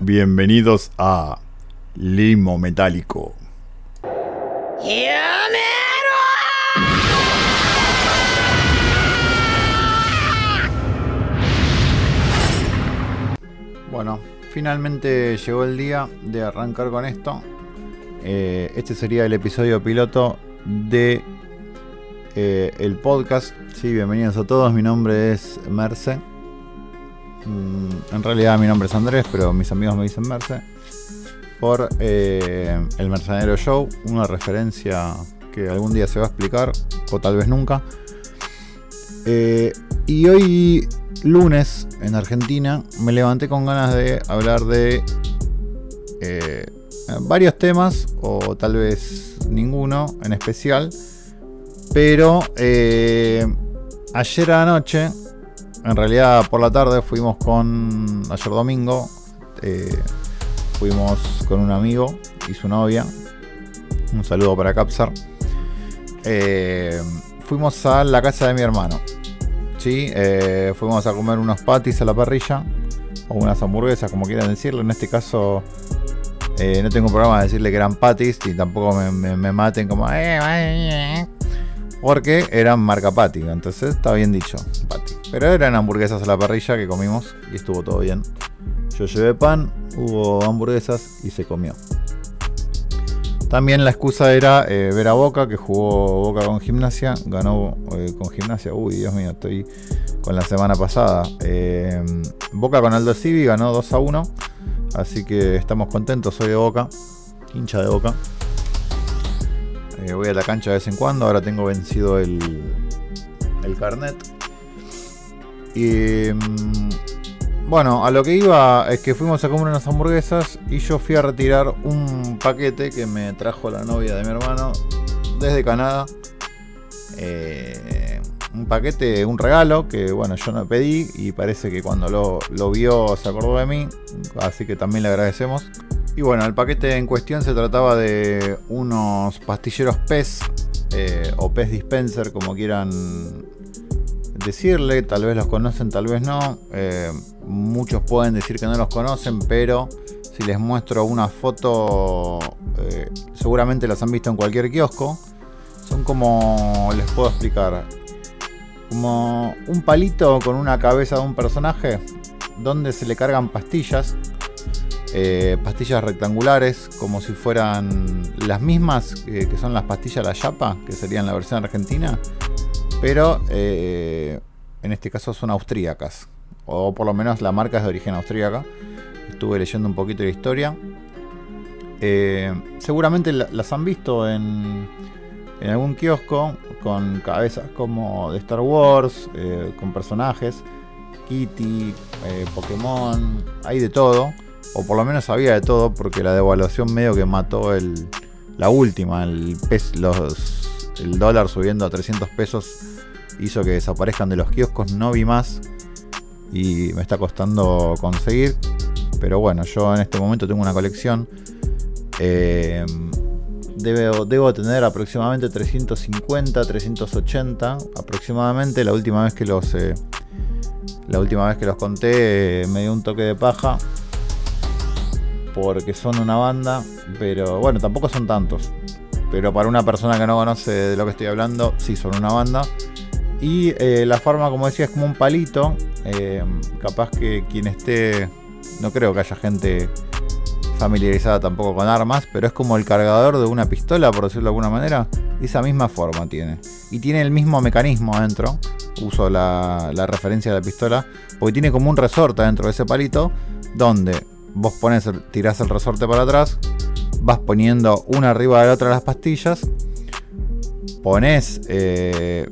Bienvenidos a Limo Metálico. Bueno, finalmente llegó el día de arrancar con esto. Eh, este sería el episodio piloto de eh, el podcast. Sí, bienvenidos a todos. Mi nombre es Merce. Mm, en realidad mi nombre es Andrés, pero mis amigos me dicen Merce. Por eh, El Mercenario Show, una referencia que algún día se va a explicar, o tal vez nunca. y hoy lunes en Argentina me levanté con ganas de hablar de eh, varios temas, o tal vez ninguno en especial. Pero eh, ayer anoche, en realidad por la tarde, fuimos con. Ayer domingo, eh, fuimos con un amigo y su novia. Un saludo para Capsar. fuimos a la casa de mi hermano. ¿sí? Eh, fuimos a comer unos patis a la parrilla, o unas hamburguesas, como quieran decirlo. En este caso, eh, no tengo problema de decirle que eran patis y tampoco me, maten como. Eh, porque eran marca Patty, entonces está bien dicho. Pero eran hamburguesas a la parrilla que comimos y estuvo todo bien. Yo llevé pan, hubo hamburguesas y se comió. También la excusa era eh, ver a Boca, que jugó Boca con gimnasia, ganó eh, con gimnasia. Uy, Dios mío, estoy con la semana pasada. Eh, Boca con Aldo Civi ganó 2 a 1. Así que estamos contentos, soy de Boca, hincha de Boca. voy a la cancha de vez en cuando, ahora tengo vencido el, el carnet. Y mm, bueno, a lo que iba es que fuimos a comer unas hamburguesas y yo fui a retirar un paquete que me trajo la novia de mi hermano desde Canadá. Eh, un paquete, un regalo que bueno, yo no pedí y parece que cuando lo, vio se acordó de mí, así que también le agradecemos. Y bueno, el paquete en cuestión se trataba de unos pastilleros PES eh, o PES Dispenser, como quieran decirle, tal vez los conocen, tal vez no. Eh, muchos pueden decir que no los conocen, pero si les muestro una foto, eh, seguramente las han visto en cualquier kiosco. Son como, les puedo explicar, como un palito con una cabeza de un personaje, donde se le cargan pastillas. Eh, pastillas rectangulares, como si fueran las mismas que son las pastillas La Yapa, que serían la versión argentina, pero eh, en este caso son austríacas, o por lo menos la marca es de origen austríaca. Estuve leyendo un poquito de historia. Eh, seguramente las han visto en, en, algún kiosco con cabezas como de Star Wars, eh, con personajes, Kitty, Pokémon, hay de todo, o por lo menos había de todo, porque la devaluación medio que mató el, la última, el, los, el dólar subiendo a 300 pesos hizo que desaparezcan de los kioscos, no vi más y me está costando conseguir. Pero bueno, yo en este momento tengo una colección. Eh, debo, tener aproximadamente 350, 380 aproximadamente. La última vez que los, eh, la última vez que los conté eh, me dio un toque de paja porque son una banda, pero bueno, tampoco son tantos. Pero para una persona que no conoce de lo que estoy hablando, sí son una banda. Y eh, la forma, como decía, es como un palito. Eh, capaz que quien esté. No creo que haya gente familiarizada tampoco con armas, pero es como el cargador de una pistola, por decirlo de alguna manera. Esa misma forma tiene. Y tiene el mismo mecanismo adentro. Uso la, referencia de la pistola. Porque tiene como un resorte dentro de ese palito. Donde vos pones, tirás el resorte para atrás vas poniendo una arriba de la otra las pastillas, pones, eh,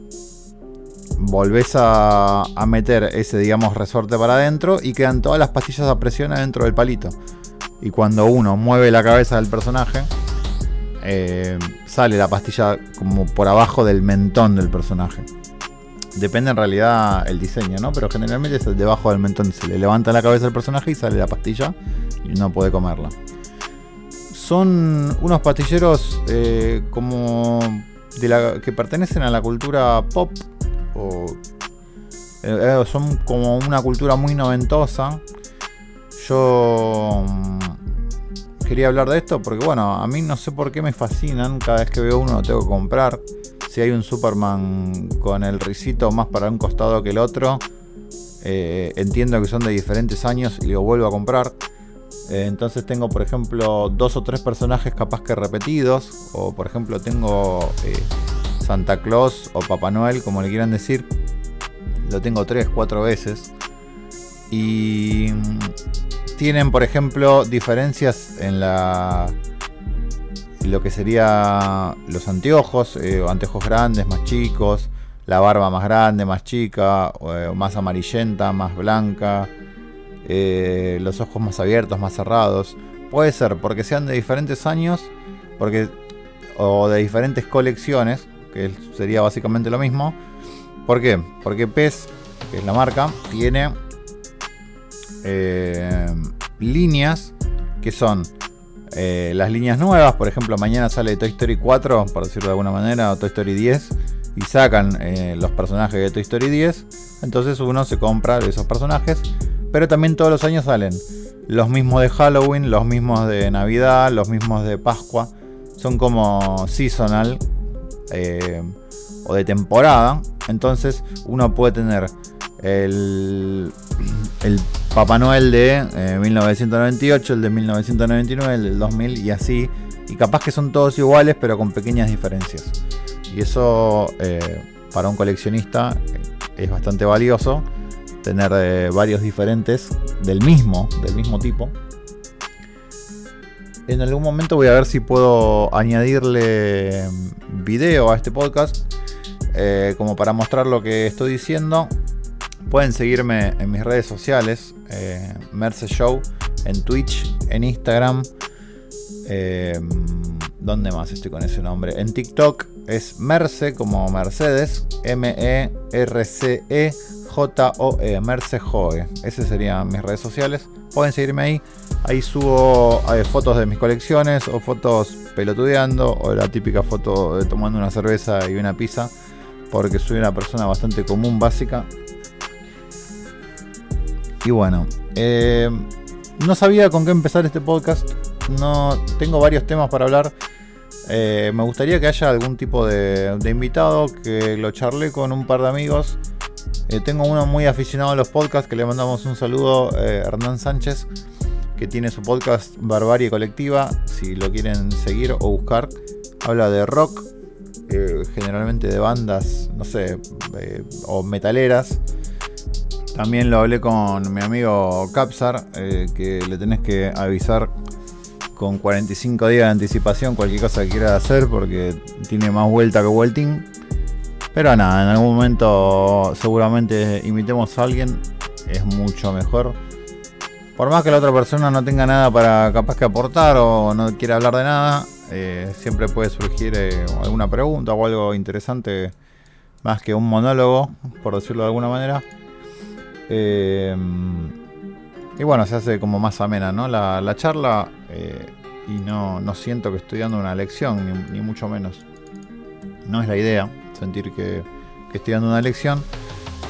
volvés a, meter ese, digamos, resorte para adentro y quedan todas las pastillas a presión adentro del palito. Y cuando uno mueve la cabeza del personaje, eh, sale la pastilla como por abajo del mentón del personaje. Depende en realidad el diseño, ¿no? Pero generalmente es debajo del mentón. Se le levanta la cabeza del personaje y sale la pastilla y uno puede comerla son unos pastilleros eh, como que pertenecen a la cultura pop o eh, son como una cultura muy noventosa. yo mm, quería hablar de esto porque, bueno, a mí no sé por qué me fascinan. Cada vez que veo uno lo tengo que comprar. Si hay un Superman con el risito más para un costado que el otro, eh, entiendo que son de diferentes años y lo vuelvo a comprar. Eh, entonces tengo, por ejemplo, dos o tres personajes capaz que repetidos. O, por ejemplo, tengo eh, Santa Claus o Papá Noel, como le quieran decir. Lo tengo tres, cuatro veces. Y mm, tienen, por ejemplo, diferencias en la lo que sería los anteojos, eh, anteojos grandes, más chicos, la barba más grande, más chica, más amarillenta, más blanca, eh, los ojos más abiertos, más cerrados. Puede ser porque sean de diferentes años, porque o de diferentes colecciones, que sería básicamente lo mismo. ¿Por qué? Porque PES, que es la marca, tiene eh, líneas que son eh, las líneas nuevas. Por ejemplo, mañana sale Toy Story 4, por decirlo de alguna manera, o Toy Story 10, y sacan los personajes de Toy Story 10. Entonces uno se compra de esos personajes pero también todos los años salen los mismos de Halloween, los mismos de Navidad, los mismos de Pascua. Son como seasonal eh, o de temporada. Entonces uno puede tener el, Papá Noel de 1998, eh, el de 1999, el del 2000 y así. Y capaz que son todos iguales pero con pequeñas diferencias. Y eso eh, para un coleccionista es bastante valioso tener eh, varios diferentes del mismo, del mismo tipo. En algún momento voy a ver si puedo añadirle mm, video a este podcast, eh, como para mostrar lo que estoy diciendo. Pueden seguirme en mis redes sociales, eh, Merce Show, en Twitch, en Instagram. Eh, ¿Dónde más estoy con ese nombre? En TikTok es Merce como Mercedes, M-E-R-C-E J-O-E, Merce Joe. Esas serían mis redes sociales. Pueden seguirme ahí. Ahí subo eh, fotos de mis colecciones o fotos pelotudeando o la típica foto de tomando una cerveza y una pizza. Porque soy una persona bastante común, básica. Y bueno, eh, no sabía con qué empezar este podcast. No tengo varios temas para hablar. Eh, me gustaría que haya algún tipo de, invitado que lo charle con un par de amigos eh, tengo uno muy aficionado a los podcasts que le mandamos un saludo, eh, Hernán Sánchez, que tiene su podcast Barbarie Colectiva. Si lo quieren seguir o buscar, habla de rock, generalmente de bandas, no sé, o metaleras. También lo hablé con mi amigo Capsar, que le tenés que avisar con 45 días de anticipación cualquier cosa que quiera hacer porque tiene más vuelta que vueltín. Pero nada, en algún momento seguramente invitemos a alguien, es mucho mejor. Por más que la otra persona no tenga nada para capaz que aportar o no quiera hablar de nada, eh, siempre puede surgir eh, alguna pregunta o algo interesante, más que un monólogo, por decirlo de alguna manera. Eh, y bueno, se hace como más amena ¿no? la, charla y no, siento que estoy dando una lección, ni mucho menos. No es la idea sentir que, estoy dando una lección.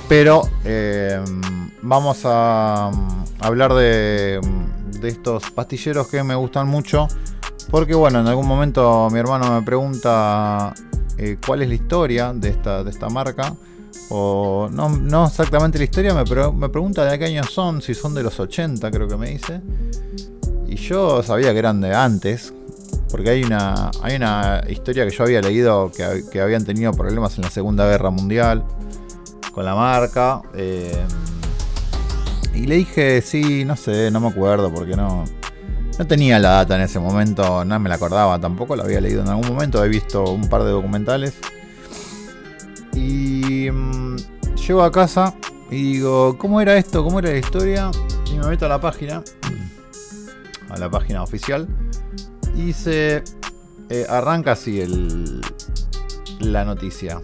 Pero eh, vamos a, hablar de, estos pastilleros que me gustan mucho. Porque bueno, en algún momento mi hermano me pregunta eh, cuál es la historia de esta, de esta marca. O no, no exactamente la historia, me, me pregunta de qué años son, si son de los 80 creo que me dice. Y yo sabía que eran de antes, porque hay una, hay una historia que yo había leído que, habían tenido problemas en la Segunda Guerra Mundial con la marca. Eh, y le dije, sí, no sé, no me acuerdo, porque no, no tenía la data en ese momento, no me la acordaba tampoco, la había leído en algún momento, he visto un par de documentales. Llego a casa y digo, ¿cómo era esto? ¿Cómo era la historia? Y me meto a la página, a la página oficial. Y se eh, arranca así el, la noticia.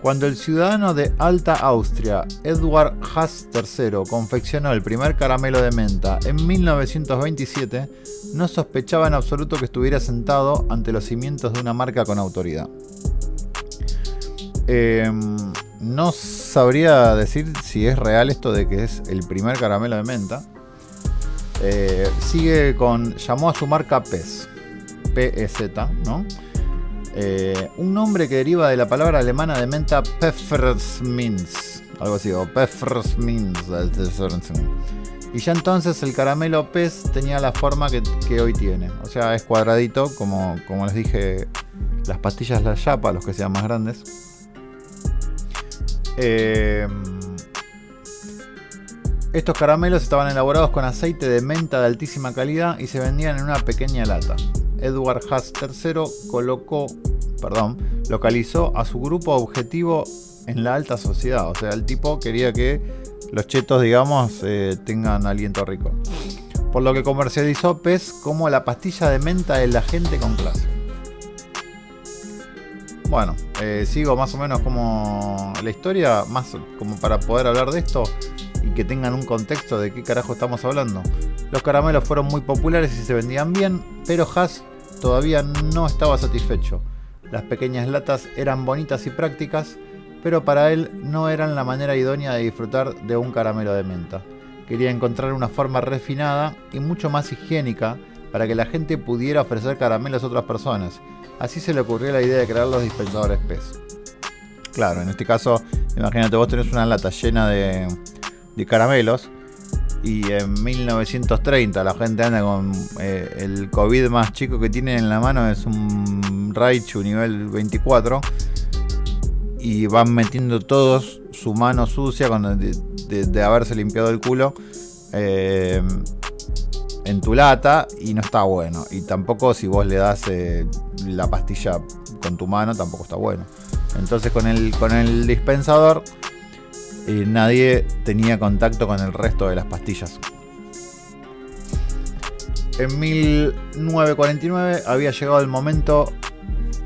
Cuando el ciudadano de Alta Austria, Edward Haas III, confeccionó el primer caramelo de menta en 1927, no sospechaba en absoluto que estuviera sentado ante los cimientos de una marca con autoridad. Em, no sabría decir si es real esto de que es el primer caramelo de menta. Eh, sigue con. llamó a su marca PES. PEZ, ¿no? Eh, un nombre que deriva de la palabra alemana de menta Pfefferminz. Algo así, o Pfefferminz. Y ya entonces el caramelo PES tenía la forma que, hoy tiene. O sea, es cuadradito, como, como les dije, las pastillas La Yapa, los que sean más grandes. Eh, estos caramelos estaban elaborados con aceite de menta de altísima calidad y se vendían en una pequeña lata. Edward Haas III colocó, perdón, localizó a su grupo objetivo en la alta sociedad. O sea, el tipo quería que los chetos, digamos, eh, tengan aliento rico. Por lo que comercializó PES como la pastilla de menta de la gente con clase. Bueno, eh, sigo más o menos como la historia, más como para poder hablar de esto y que tengan un contexto de qué carajo estamos hablando. Los caramelos fueron muy populares y se vendían bien, pero Haas todavía no estaba satisfecho. Las pequeñas latas eran bonitas y prácticas, pero para él no eran la manera idónea de disfrutar de un caramelo de menta. Quería encontrar una forma refinada y mucho más higiénica para que la gente pudiera ofrecer caramelos a otras personas. Así se le ocurrió la idea de crear los dispensadores PES. Claro, en este caso, imagínate, vos tenés una lata llena de, caramelos y en 1930 la gente anda con eh, el COVID más chico que tiene en la mano es un Raichu nivel 24 y van metiendo todos su mano sucia de, haberse limpiado el culo eh, en tu lata y no está bueno. Y tampoco si vos le das eh, la pastilla con tu mano, tampoco está bueno. Entonces con el, con el dispensador eh, nadie tenía contacto con el resto de las pastillas. En 1949 había llegado el momento.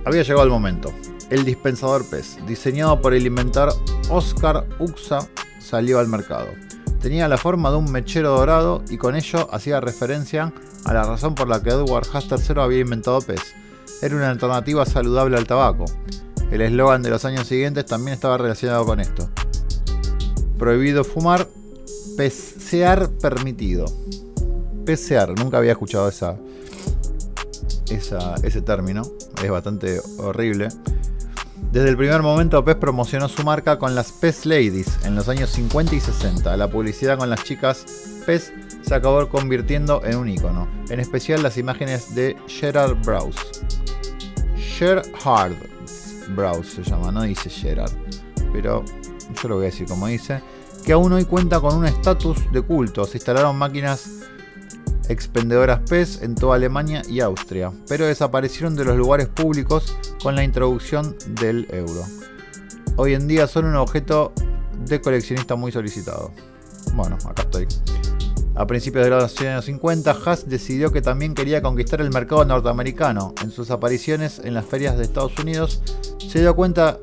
Había llegado el momento. El dispensador PES, diseñado por el inventor Oscar Uxa, salió al mercado. Tenía la forma de un mechero dorado y con ello hacía referencia a la razón por la que Edward Haas III había inventado PES. Era una alternativa saludable al tabaco. El eslogan de los años siguientes también estaba relacionado con esto. Prohibido fumar, pesear permitido. Pesear, nunca había escuchado esa, ese término, es bastante horrible. Desde el primer momento, PES promocionó su marca con las PES Ladies en los años 50 y 60. La publicidad con las chicas PES se acabó convirtiendo en un icono, en especial las imágenes de Gerard Browse. Gerard Browse se llama, no dice Gerard, pero yo lo voy a decir como dice, que aún hoy cuenta con un estatus de culto. Se instalaron máquinas expendedoras PES en toda Alemania y Austria, pero desaparecieron de los lugares públicos con la introducción del euro. Hoy en día son un objeto de coleccionista muy solicitado. Bueno, acá estoy. A principios de los años 50, Haas decidió que también quería conquistar el mercado norteamericano. En sus apariciones en las ferias de Estados Unidos, se dio cuenta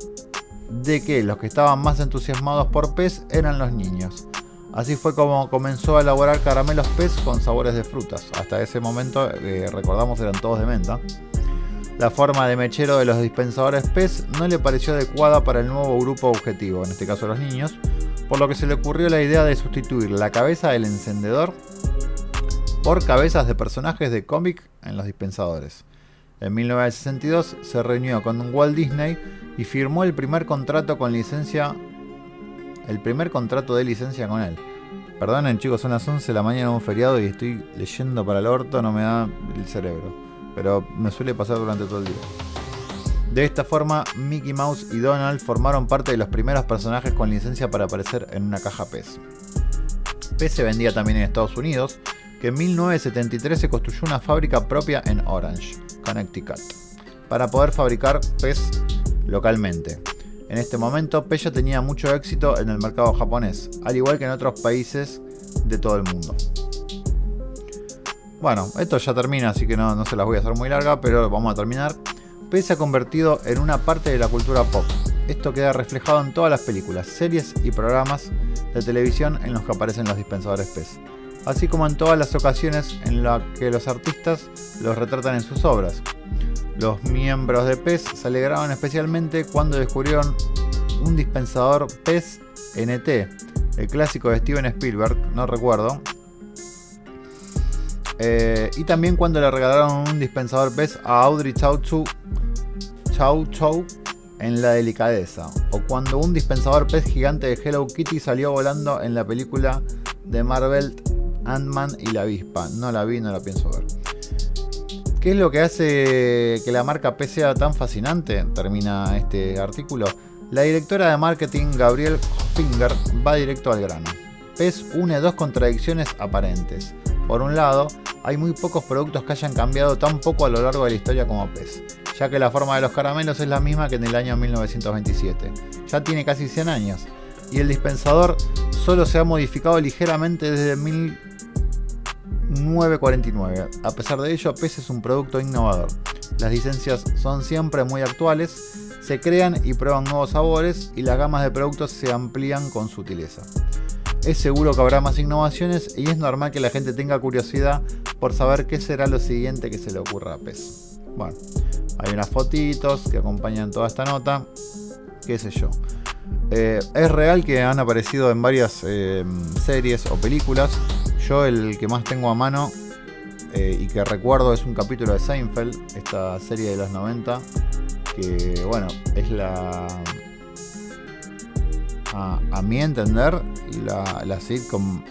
de que los que estaban más entusiasmados por PES eran los niños. Así fue como comenzó a elaborar caramelos PES con sabores de frutas. Hasta ese momento, eh, recordamos, eran todos de menta. La forma de mechero de los dispensadores PES no le pareció adecuada para el nuevo grupo objetivo, en este caso los niños, por lo que se le ocurrió la idea de sustituir la cabeza del encendedor por cabezas de personajes de cómic en los dispensadores. En 1962 se reunió con Walt Disney y firmó el primer contrato con licencia el primer contrato de licencia con él. Perdonen chicos, son las 11 de la mañana un feriado y estoy leyendo para el orto, no me da el cerebro. Pero me suele pasar durante todo el día. De esta forma, Mickey Mouse y Donald formaron parte de los primeros personajes con licencia para aparecer en una caja PES. PES se vendía también en Estados Unidos, que en 1973 se construyó una fábrica propia en Orange, Connecticut, para poder fabricar PES localmente. En este momento, Peya tenía mucho éxito en el mercado japonés, al igual que en otros países de todo el mundo. Bueno, esto ya termina, así que no, se las voy a hacer muy larga, pero vamos a terminar. PES se ha convertido en una parte de la cultura pop. Esto queda reflejado en todas las películas, series y programas de televisión en los que aparecen los dispensadores PES, así como en todas las ocasiones en las que los artistas los retratan en sus obras. Los miembros de PES se alegraron especialmente cuando descubrieron un dispensador PES NT, el clásico de Steven Spielberg, no recuerdo. Eh, y también cuando le regalaron un dispensador pez a Audrey Chau Chau Chau en La Delicadeza. O cuando un dispensador pez gigante de Hello Kitty salió volando en la película de Marvel Ant-Man y la avispa. No la vi, no la pienso ver. ¿Qué es lo que hace que la marca P sea tan fascinante? Termina este artículo. La directora de marketing, Gabriel Finger, va directo al grano. PES une dos contradicciones aparentes. Por un lado, hay muy pocos productos que hayan cambiado tan poco a lo largo de la historia como PES, ya que la forma de los caramelos es la misma que en el año 1927. Ya tiene casi 100 años, y el dispensador solo se ha modificado ligeramente desde 1949. A pesar de ello, PES es un producto innovador. Las licencias son siempre muy actuales, se crean y prueban nuevos sabores y las gamas de productos se amplían con sutileza. Es seguro que habrá más innovaciones y es normal que la gente tenga curiosidad por saber qué será lo siguiente que se le ocurra a PES. Bueno, hay unas fotitos que acompañan toda esta nota, qué sé yo. Eh, es real que han aparecido en varias eh, series o películas. Yo el que más tengo a mano eh, y que recuerdo es un capítulo de Seinfeld, esta serie de los 90, que bueno, es la... A, mi entender, la, sitcom,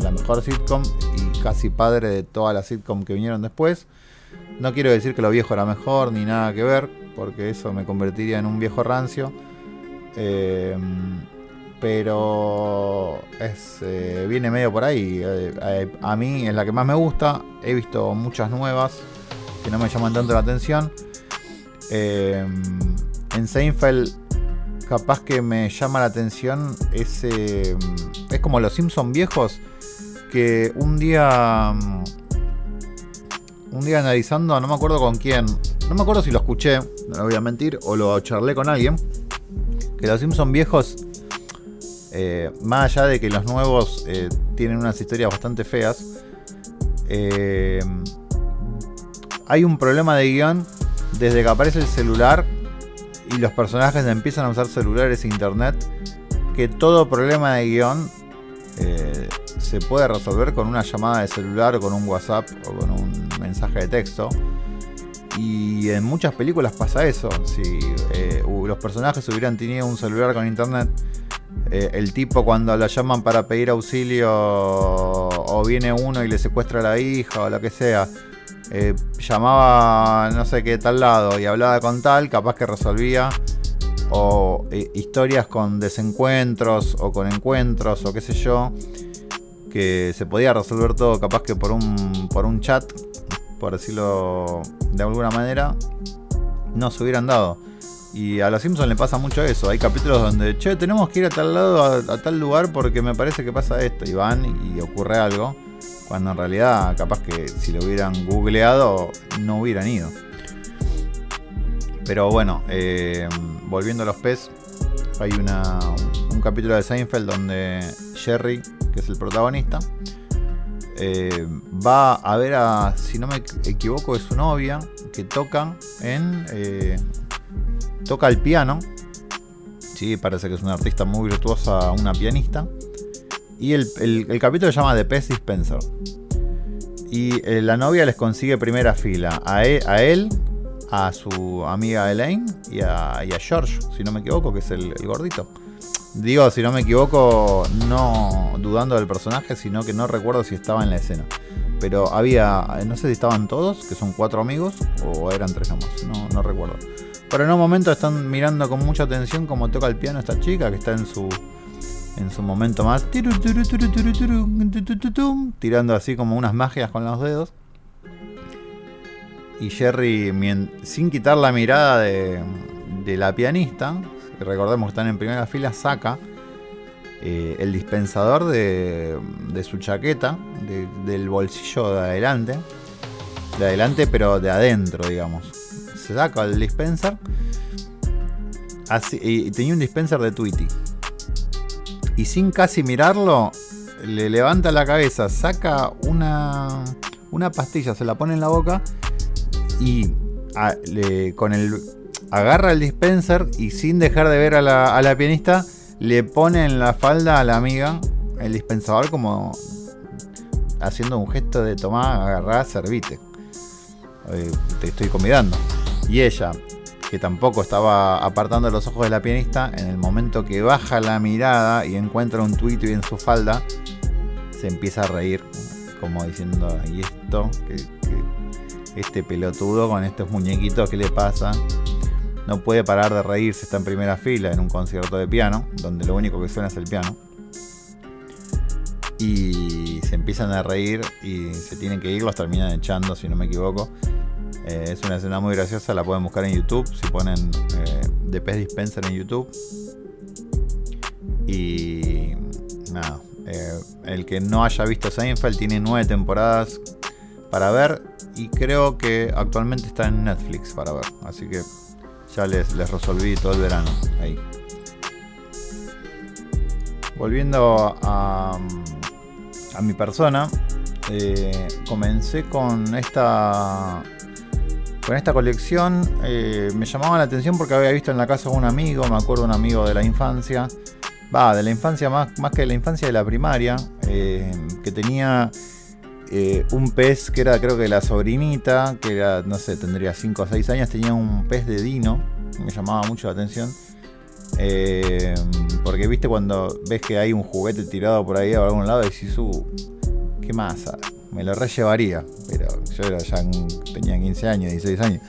la mejor sitcom y casi padre de todas las sitcom que vinieron después. No quiero decir que lo viejo era mejor ni nada que ver, porque eso me convertiría en un viejo rancio eh, pero es, eh, viene medio por ahí. Eh, a mí es la que más me gusta. He visto muchas nuevas que no me llaman tanto la atención. en Seinfeld capaz que me llama la atención ese... es como los Simpson viejos que un día... Un día analizando, no me acuerdo con quién, no me acuerdo si lo escuché, no voy a mentir, o lo charlé con alguien que los Simpsons viejos, eh, más allá de que los nuevos eh, tienen unas historias bastante feas, eh, hay un problema de guion desde que aparece el celular y los personajes empiezan a usar celulares e internet, que todo problema de guion se puede resolver con una llamada de celular o con un WhatsApp o con un mensaje de texto. Y en muchas películas pasa eso. Si los personajes hubieran tenido un celular con internet, eh, el tipo cuando la llaman para pedir auxilio o viene uno y le secuestra a la hija o lo que sea, eh, llamaba no sé qué tal lado y hablaba con tal, capaz que resolvía. O historias con desencuentros o con encuentros o qué sé yo. Que se podía resolver todo capaz que por un, por un chat por decirlo de alguna manera, no se hubieran dado. Y a los Simpsons le pasa mucho eso. Hay capítulos donde, che, tenemos que ir a tal lado, a, tal lugar porque me parece que pasa esto. Y van y ocurre algo. Cuando en realidad, capaz que si lo hubieran googleado, no hubieran ido. Pero bueno, eh, volviendo a los pez, hay una, un capítulo de Seinfeld donde Jerry, que es el protagonista, eh, va a ver a, si no me equivoco, es su novia, que toca en... Eh, toca el piano. Sí, parece que es una artista muy virtuosa, una pianista. Y el, capítulo se llama The Pest Dispenser. Y eh, la novia les consigue primera fila a e, él, a, su amiga Elaine y a, George, si no me equivoco, que es el gordito. Digo, si no me equivoco, no dudando del personaje, sino que no recuerdo si estaba en la escena. Pero había, no sé si estaban todos, que son cuatro amigos, o eran tres nomás, no, no recuerdo. Pero en un momento están mirando con mucha atención cómo toca el piano esta chica, que está en su, en su momento más, tirando así como unas magias con los dedos. Y Jerry, sin quitar la mirada de, de la pianista, recordemos que están en primera fila, saca eh, el dispensador de, su chaqueta, del bolsillo de adelante, de adelante pero de adentro, digamos. Se saca el dispenser así, y tenía un dispenser de Tweety. Y sin casi mirarlo, le levanta la cabeza, saca una, una pastilla, se la pone en la boca y con el agarra el dispenser y sin dejar de ver a la, pianista, le pone en la falda a la amiga el dispensador como haciendo un gesto de tomar, agarrar, servite. Eh, te estoy convidando. Y ella, que tampoco estaba apartando los ojos de la pianista, en el momento que baja la mirada y encuentra un tuito y en su falda, se empieza a reír, como diciendo, ¿y esto? este pelotudo con estos muñequitos, ¿qué le pasa? No puede parar de reírse, está en primera fila en un concierto de piano, donde lo único que suena es el piano. Y se empiezan a reír y se tienen que ir, los terminan echando, si no me equivoco. Eh, es una escena muy graciosa, la pueden buscar en YouTube, si ponen eh, The Pest Dispenser en YouTube. Y nada, eh, el que no haya visto Seinfeld tiene nueve temporadas para ver y creo que actualmente está en Netflix para ver. Así que ya les, les resolví todo el verano ahí. Volviendo a, a mi persona, eh, comencé con esta con esta colección. Eh, me llamaba la atención porque había visto en la casa de un amigo, me acuerdo un amigo de la infancia, va, de la infancia más, más que de la infancia de la primaria, eh, que tenía eh, un pez que era creo que la sobrinita, que era, no sé, tendría 5 o 6 años, tenía un pez de Dino, me llamaba mucho la atención. Porque viste cuando ves que hay un juguete tirado por ahí a algún lado y decís, uh, ¿qué más? Me lo rellevaría, pero yo era ya tenía 15 años, 16 años.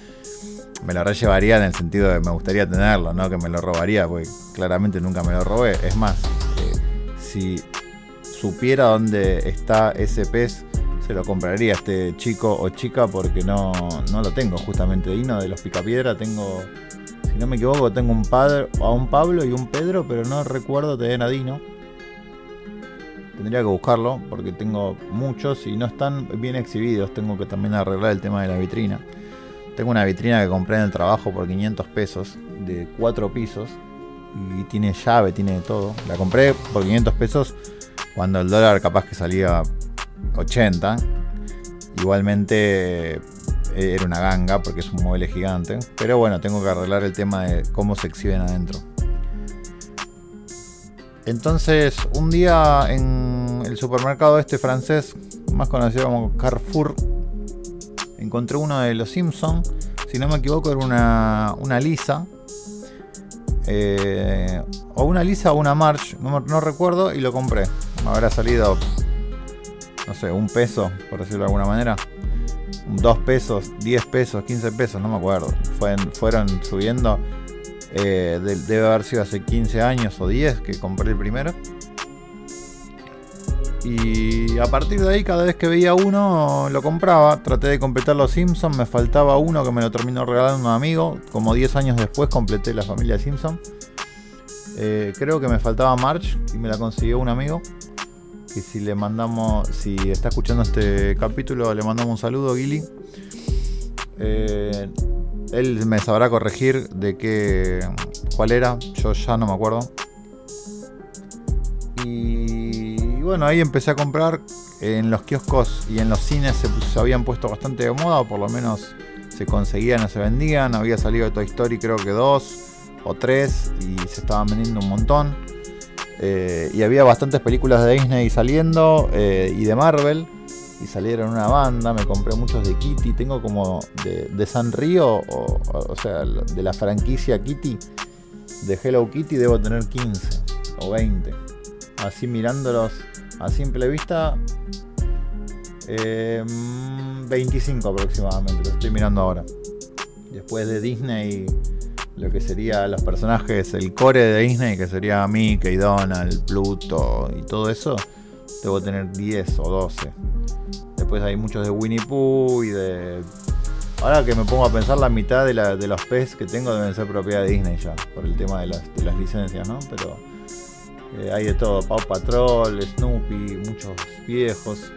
Me lo rellevaría en el sentido de me gustaría tenerlo, no que me lo robaría, porque claramente nunca me lo robé. Es más, eh, si supiera dónde está ese pez, se lo compraría a este chico o chica porque no, no lo tengo justamente. Dino de los Picapiedra tengo, si no me equivoco, tengo un padre, a un Pablo y un Pedro, pero no recuerdo tener a Dino. Tendría que buscarlo porque tengo muchos y no están bien exhibidos. Tengo que también arreglar el tema de la vitrina. Tengo una vitrina que compré en el trabajo por 500 pesos de 4 pisos y tiene llave, tiene todo. La compré por 500 pesos cuando el dólar capaz que salía 80. Igualmente eh, era una ganga porque es un mueble gigante. Pero bueno, tengo que arreglar el tema de cómo se exhiben adentro. Entonces, un día en el supermercado este francés, más conocido como Carrefour, encontré uno de los Simpsons. Si no me equivoco, era una, una lisa. Eh, o una lisa o una March, no, no recuerdo, y lo compré. Me habrá salido no sé, un peso, por decirlo de alguna manera. Dos pesos, 10 pesos, 15 pesos, no me acuerdo. fueron subiendo. Eh, debe haber sido hace 15 años o 10 que compré el primero. Y a partir de ahí, cada vez que veía uno, lo compraba. Traté de completar los Simpsons. Me faltaba uno que me lo terminó regalando un amigo. Como 10 años después completé la familia Simpson. Eh, creo que me faltaba March y me la consiguió un amigo y si le mandamos, si está escuchando este capítulo, le mandamos un saludo, Gili. Eh, él me sabrá corregir de qué, cuál era, yo ya no me acuerdo. Y, bueno, ahí empecé a comprar en los kioscos y en los cines se, habían puesto bastante de moda, o por lo menos se conseguían o se vendían. Había salido de Toy Story creo que dos o tres y se estaban vendiendo un montón. Eh, y había bastantes películas de Disney saliendo eh, y de Marvel. Y salieron una banda, me compré muchos de Kitty. Tengo como de, de San Río, o, sea, de la franquicia Kitty, de Hello Kitty, debo tener 15 o 20. Así mirándolos a simple vista, 25 eh, aproximadamente, lo estoy mirando ahora. Después de Disney lo que sería los personajes, el core de Disney, que sería Mickey, Donald, Pluto y todo eso, debo tener 10 o 12. Después hay muchos de Winnie Pooh y de... Ahora que me pongo a pensar, la mitad de, los pez que tengo deben ser propiedad de Disney ya, por el tema de las, licencias, ¿no? Pero eh, hay de todo, Paw Patrol, Snoopy, muchos viejos.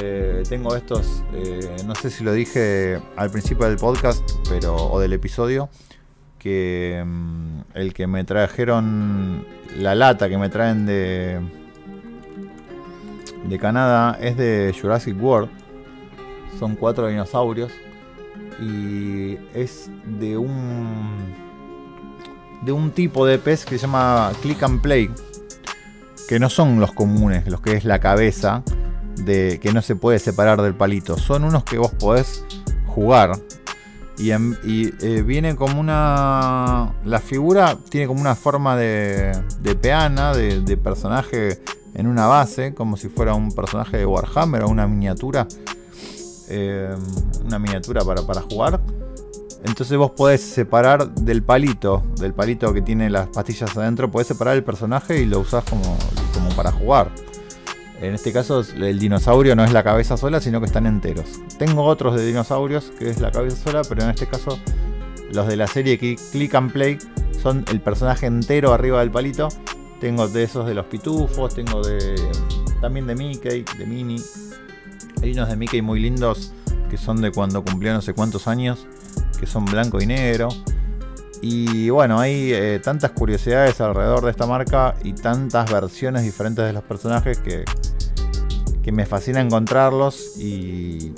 Eh, tengo estos, eh, no sé si lo dije al principio del podcast pero, o del episodio, que mm, el que me trajeron la lata que me traen de de Canadá es de Jurassic World. Son cuatro dinosaurios y es de un de un tipo de pez que se llama click and play, que no son los comunes, los que es la cabeza de que no se puede separar del palito. Son unos que vos podés jugar. Y, eh, viene como una. La figura tiene como una forma de, de peana, de, personaje en una base, como si fuera un personaje de Warhammer o una miniatura. Eh, una miniatura para, para jugar. Entonces vos podés separar del palito, del palito que tiene las pastillas adentro, podés separar el personaje y lo usás como, como para jugar. En este caso el dinosaurio no es la cabeza sola, sino que están enteros. Tengo otros de dinosaurios que es la cabeza sola, pero en este caso los de la serie Click and Play son el personaje entero arriba del palito. Tengo de esos de los pitufos, tengo de también de Mickey, de Minnie. Hay unos de Mickey muy lindos que son de cuando cumplió no sé cuántos años, que son blanco y negro. Y bueno, hay eh, tantas curiosidades alrededor de esta marca y tantas versiones diferentes de los personajes que, que me fascina encontrarlos. Y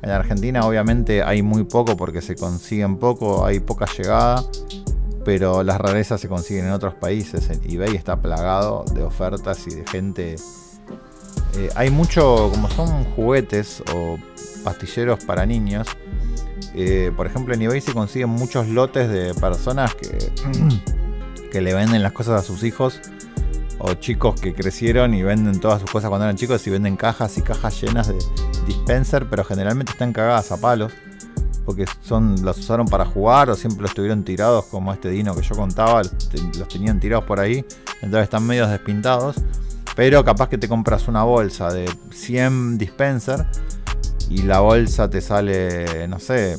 en Argentina obviamente hay muy poco porque se consiguen poco, hay poca llegada. Pero las rarezas se consiguen en otros países. En eBay está plagado de ofertas y de gente. Eh, hay mucho, como son juguetes o pastilleros para niños eh, por ejemplo, en eBay se consiguen muchos lotes de personas que, que le venden las cosas a sus hijos o chicos que crecieron y venden todas sus cosas cuando eran chicos y venden cajas y cajas llenas de dispenser, pero generalmente están cagadas a palos porque son los usaron para jugar o siempre los estuvieron tirados como este Dino que yo contaba, los tenían tirados por ahí, entonces están medio despintados, pero capaz que te compras una bolsa de 100 dispenser y la bolsa te sale, no sé,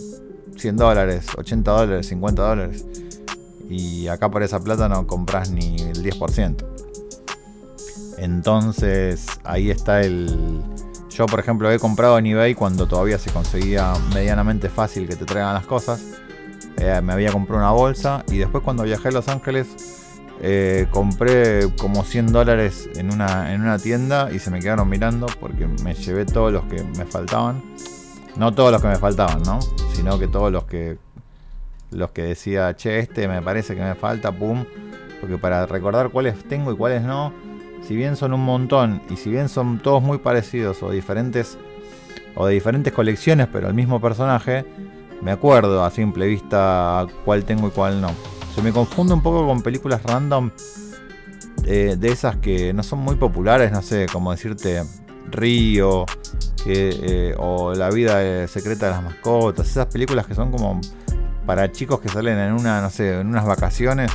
100 dólares, 80 dólares, 50 dólares. Y acá por esa plata no compras ni el 10%. Entonces ahí está el... Yo por ejemplo he comprado en eBay cuando todavía se conseguía medianamente fácil que te traigan las cosas. Eh, me había comprado una bolsa y después cuando viajé a Los Ángeles eh, compré como 100 dólares en una, en una tienda y se me quedaron mirando porque me llevé todos los que me faltaban. No todos los que me faltaban, ¿no? Sino que todos los que los que decía, che, este me parece que me falta, pum. Porque para recordar cuáles tengo y cuáles no, si bien son un montón y si bien son todos muy parecidos o diferentes o de diferentes colecciones, pero el mismo personaje, me acuerdo a simple vista cuál tengo y cuál no. Se me confunde un poco con películas random eh, de esas que no son muy populares, no sé, como decirte Río eh, o La vida secreta de las mascotas, esas películas que son como para chicos que salen en una, no sé, en unas vacaciones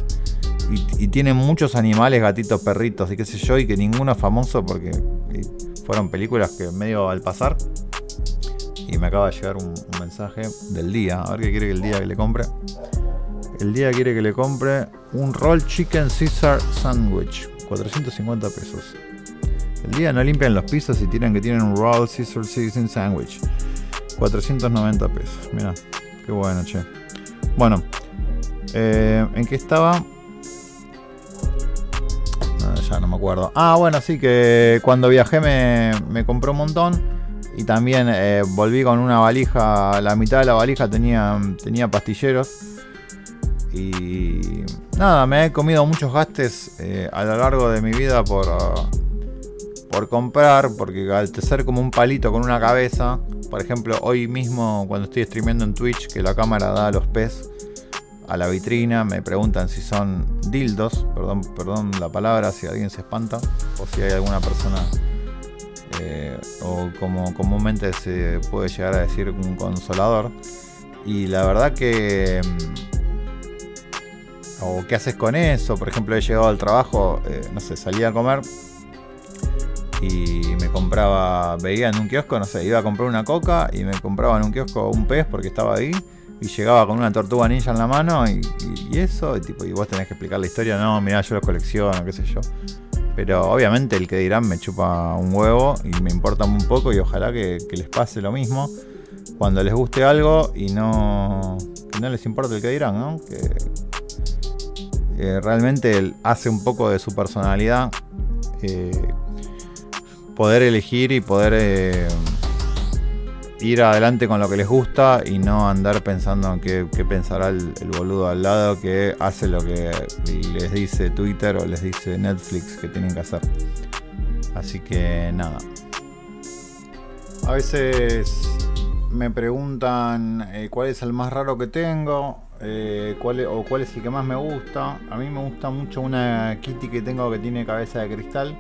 y, tienen muchos animales, gatitos, perritos y qué sé yo, y que ninguno es famoso porque fueron películas que medio al pasar. Y me acaba de llegar un, un mensaje del día, a ver qué quiere que el día que le compre. El día quiere que le compre un Roll Chicken Caesar Sandwich. 450 pesos. El día no limpian los pisos y tiran que tienen un Roll Caesar Season Sandwich. 490 pesos. Mira, qué bueno, che. Bueno, eh, ¿en qué estaba? Ah, bueno, sí, que cuando viajé me, compré un montón. Y también eh, volví con una valija. La mitad de la valija tenía, tenía pastilleros. Y nada, me he comido muchos gastes eh, a lo largo de mi vida por, por comprar, porque al ser como un palito con una cabeza, por ejemplo, hoy mismo cuando estoy streameando en Twitch, que la cámara da los pez a la vitrina, me preguntan si son dildos, perdón, perdón la palabra, si alguien se espanta, o si hay alguna persona, eh, o como comúnmente se puede llegar a decir, un consolador. Y la verdad que mm, o qué haces con eso. Por ejemplo, he llegado al trabajo, eh, no sé, salía a comer y me compraba, veía en un kiosco, no sé, iba a comprar una coca y me compraba en un kiosco un pez porque estaba ahí y llegaba con una tortuga ninja en la mano y, eso, y, tipo, y vos tenés que explicar la historia, no, mirá, yo lo colecciono, qué sé yo. Pero obviamente el que dirán me chupa un huevo y me importa un poco y ojalá que, les pase lo mismo cuando les guste algo y no, no les importa el que dirán, ¿no? Que, eh, realmente él hace un poco de su personalidad eh, poder elegir y poder eh, ir adelante con lo que les gusta y no andar pensando en qué, pensará el, boludo al lado que hace lo que les dice Twitter o les dice Netflix que tienen que hacer. Así que nada. A veces me preguntan eh, cuál es el más raro que tengo eh, cuál, o cuál es el que más me gusta. A mí me gusta mucho una Kitty que tengo que tiene cabeza de cristal,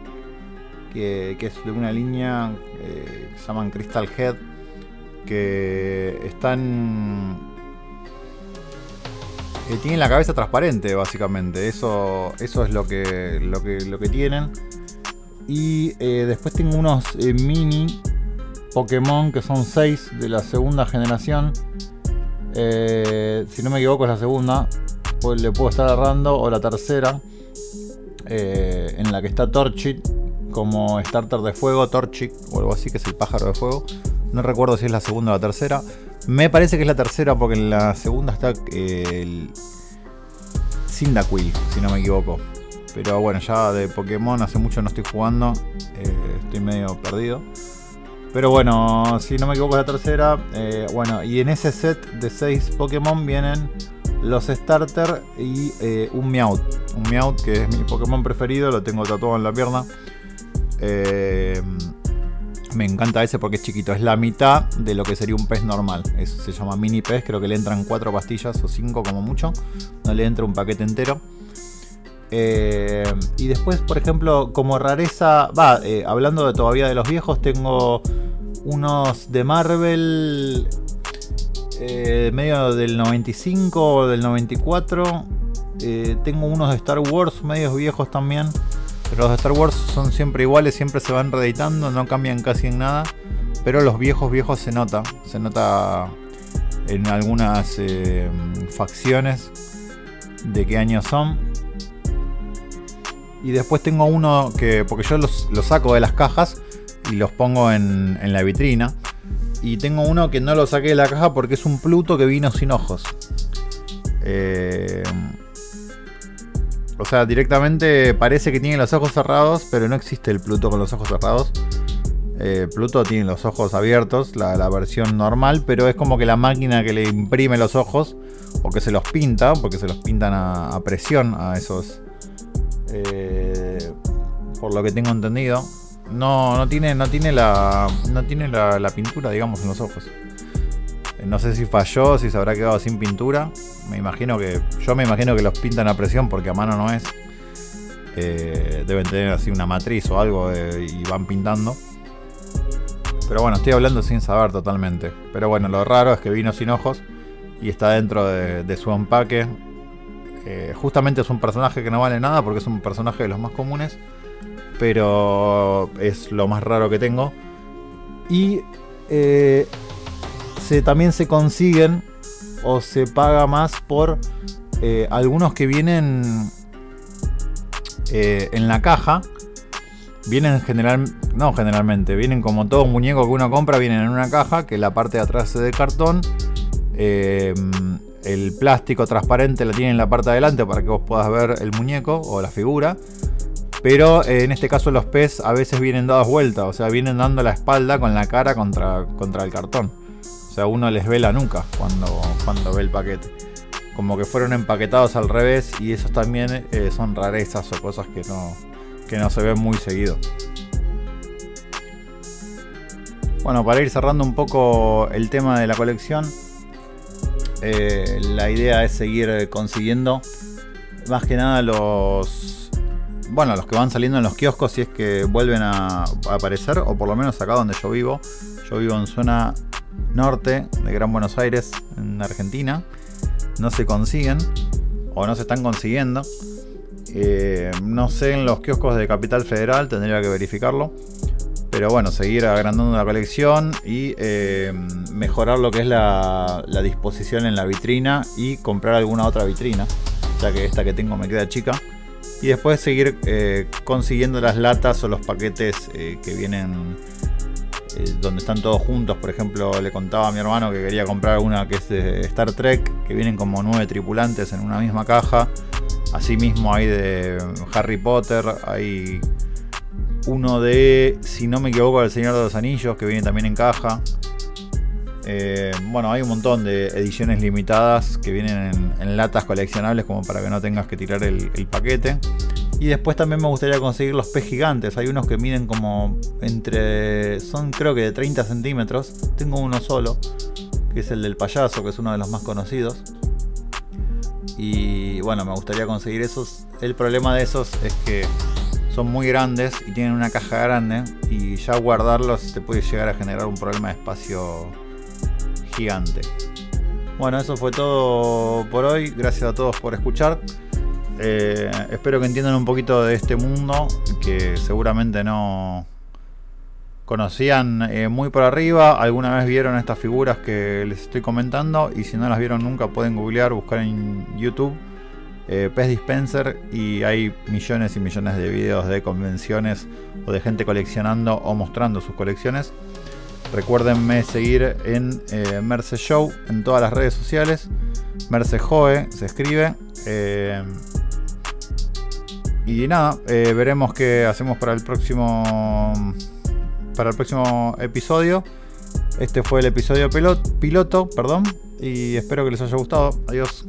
que, es de una línea eh, que llaman Crystal Head, que están... tienen la cabeza transparente, básicamente. Eso, eso es lo que, lo que, lo que tienen. Y después tengo unos mini Pokémon que son 6 de la segunda generación. Eh, si no me equivoco es la segunda. Pues le puedo estar agarrando. O la tercera. Eh, en la que está Torchic como starter de fuego. Torchic o algo así que es el pájaro de fuego. No recuerdo si es la segunda o la tercera. Me parece que es la tercera porque en la segunda está eh, el Cyndaquil, si no me equivoco. Pero bueno, ya de Pokémon hace mucho no estoy jugando. estoy medio perdido. Pero bueno, si no me equivoco, la tercera. Eh, bueno, y en ese set de 6 Pokémon vienen los Starter y eh, un Meowth. Un Meowth que es mi Pokémon preferido, lo tengo tatuado en la pierna. Eh, me encanta ese porque es chiquito, es la mitad de lo que sería un pez normal. se llama mini pez, creo que le entran 4 pastillas o 5 como mucho. No le entra un paquete entero. y después, por ejemplo, como rareza, va, hablando de todavía de los viejos, tengo unos de Marvel eh, medio del 95 o del 94. Eh, tengo unos de Star Wars medios viejos también. Pero los de Star Wars son siempre iguales, siempre se van reeditando, no cambian casi en nada. Pero los viejos viejos se nota. Se nota en algunas eh, facciones de qué años son. Y después tengo uno que, porque yo los, saco de las cajas y los pongo en, la vitrina. Y tengo uno que no lo saqué de la caja porque es un Pluto que vino sin ojos. Eh, o sea, directamente parece que tiene los ojos cerrados, pero no existe el Pluto con los ojos cerrados. Eh, Pluto tiene los ojos abiertos, la, versión normal, pero es como que la máquina que le imprime los ojos, o que se los pinta, porque se los pintan a, presión a esos... Eh, por lo que tengo entendido. No, no tiene, no tiene la. No tiene la, pintura, digamos, en los ojos. Eh, no sé si falló, si se habrá quedado sin pintura. Me imagino que. Yo me imagino que los pintan a presión porque a mano no es. Eh, deben tener así una matriz o algo y van pintando. Pero bueno, estoy hablando sin saber totalmente. Pero bueno, lo raro es que vino sin ojos y está dentro de, su empaque. Eh, justamente es un personaje que no vale nada porque es un personaje de los más comunes pero es lo más raro que tengo. Y eh, también se consiguen o se paga más por eh, algunos que vienen eh, en la caja. Vienen general, no generalmente, vienen como todo muñeco que uno compra, vienen en una caja que la parte de atrás es de cartón. el plástico transparente la tiene en la parte de adelante para que vos puedas ver el muñeco o la figura. Pero eh, en este caso los pez a veces vienen dados vueltas, o sea, vienen dando la espalda con la cara contra, contra el cartón. Sea, uno les ve la nuca cuando, cuando ve el paquete. Como que fueron empaquetados al revés y esos también eh, son rarezas o cosas que no, que no se ven muy seguido. Bueno, para ir cerrando un poco el tema de la colección, eh, la idea es seguir consiguiendo más que nada los bueno, los que van saliendo en los kioscos si es que vuelven a, aparecer, o por lo menos acá donde yo vivo. Yo vivo en zona norte de Gran Buenos Aires, en Argentina. No se consiguen, o no se están consiguiendo. Eh, no sé en los kioscos de Capital Federal, tendría que verificarlo. Pero bueno, seguir agrandando la colección y eh, mejorar lo que es la, disposición en la vitrina y comprar alguna otra vitrina, ya que esta que tengo me queda chica y después seguir eh, consiguiendo las latas o los paquetes que vienen eh, donde están todos juntos. Por ejemplo, le contaba a mi hermano que quería comprar una que es de Star Trek, que vienen como nueve tripulantes en una misma caja. Asimismo hay de Harry Potter, hay uno de, si no me equivoco, El Señor de los Anillos, que viene también en caja. Eh, bueno, hay un montón de ediciones limitadas que vienen en, latas coleccionables como para que no tengas que tirar el, paquete. Y después también me gustaría conseguir los pez gigantes. Hay unos que miden como entre. son creo que de 30 centímetros. Tengo uno solo, que es el del payaso, que es uno de los más conocidos. Y bueno, me gustaría conseguir esos. El problema de esos es que son muy grandes y tienen una caja grande. Y ya guardarlos te puede llegar a generar un problema de espacio gigante. Bueno, eso fue todo por hoy. Gracias a todos por escuchar. Eh, espero que entiendan un poquito de este mundo que seguramente no conocían eh, muy por arriba. Alguna vez vieron estas figuras que les estoy comentando y si no las vieron nunca pueden googlear, buscar en YouTube eh, Pez Dispenser y hay millones y millones de videos de convenciones o de gente coleccionando o mostrando sus colecciones. Recuérdenme seguir en eh, Merce Show en todas las redes sociales. Merce Joe se escribe. Eh, y nada, eh, veremos qué hacemos para el próximo. Para el próximo episodio. Este fue el episodio piloto, piloto, perdón. Y espero que les haya gustado. Adiós.